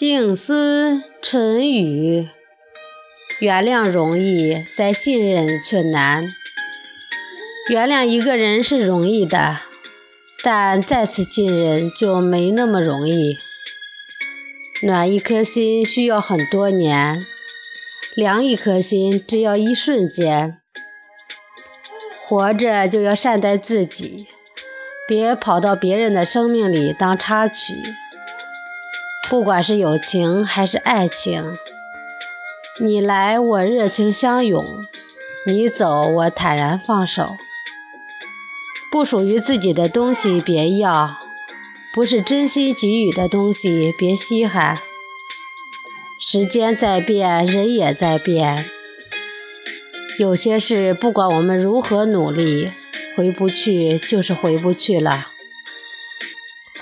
静思沉语，原谅容易，再信任却难。原谅一个人是容易的，但再次信任就没那么容易。暖一颗心需要很多年，凉一颗心只要一瞬间。活着就要善待自己，别跑到别人的生命里当插曲。不管是友情还是爱情，你来我热情相拥，你走我坦然放手。不属于自己的东西别要，不是真心给予的东西别稀罕。时间在变，人也在变，有些事不管我们如何努力，回不去就是回不去了。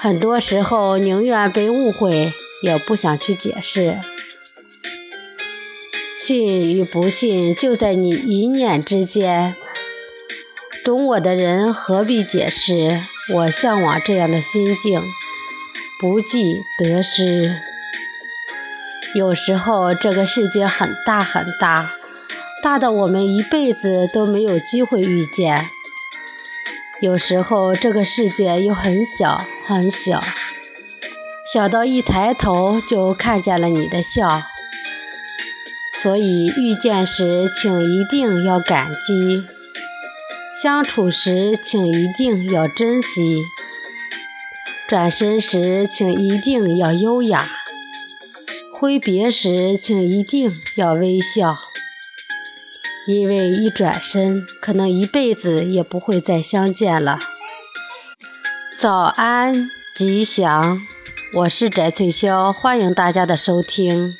很多时候宁愿被误会，也不想去解释。信与不信就在你一念之间。懂我的人何必解释？我向往这样的心境，不计得失。有时候这个世界很大很大，大到我们一辈子都没有机会遇见。有时候，这个世界又很小很小，小到一抬头就看见了你的笑。所以遇见时，请一定要感激；相处时，请一定要珍惜；转身时，请一定要优雅；挥别时，请一定要微笑。因为一转身，可能一辈子也不会再相见了。早安，吉祥，我是翟翠霄，欢迎大家的收听。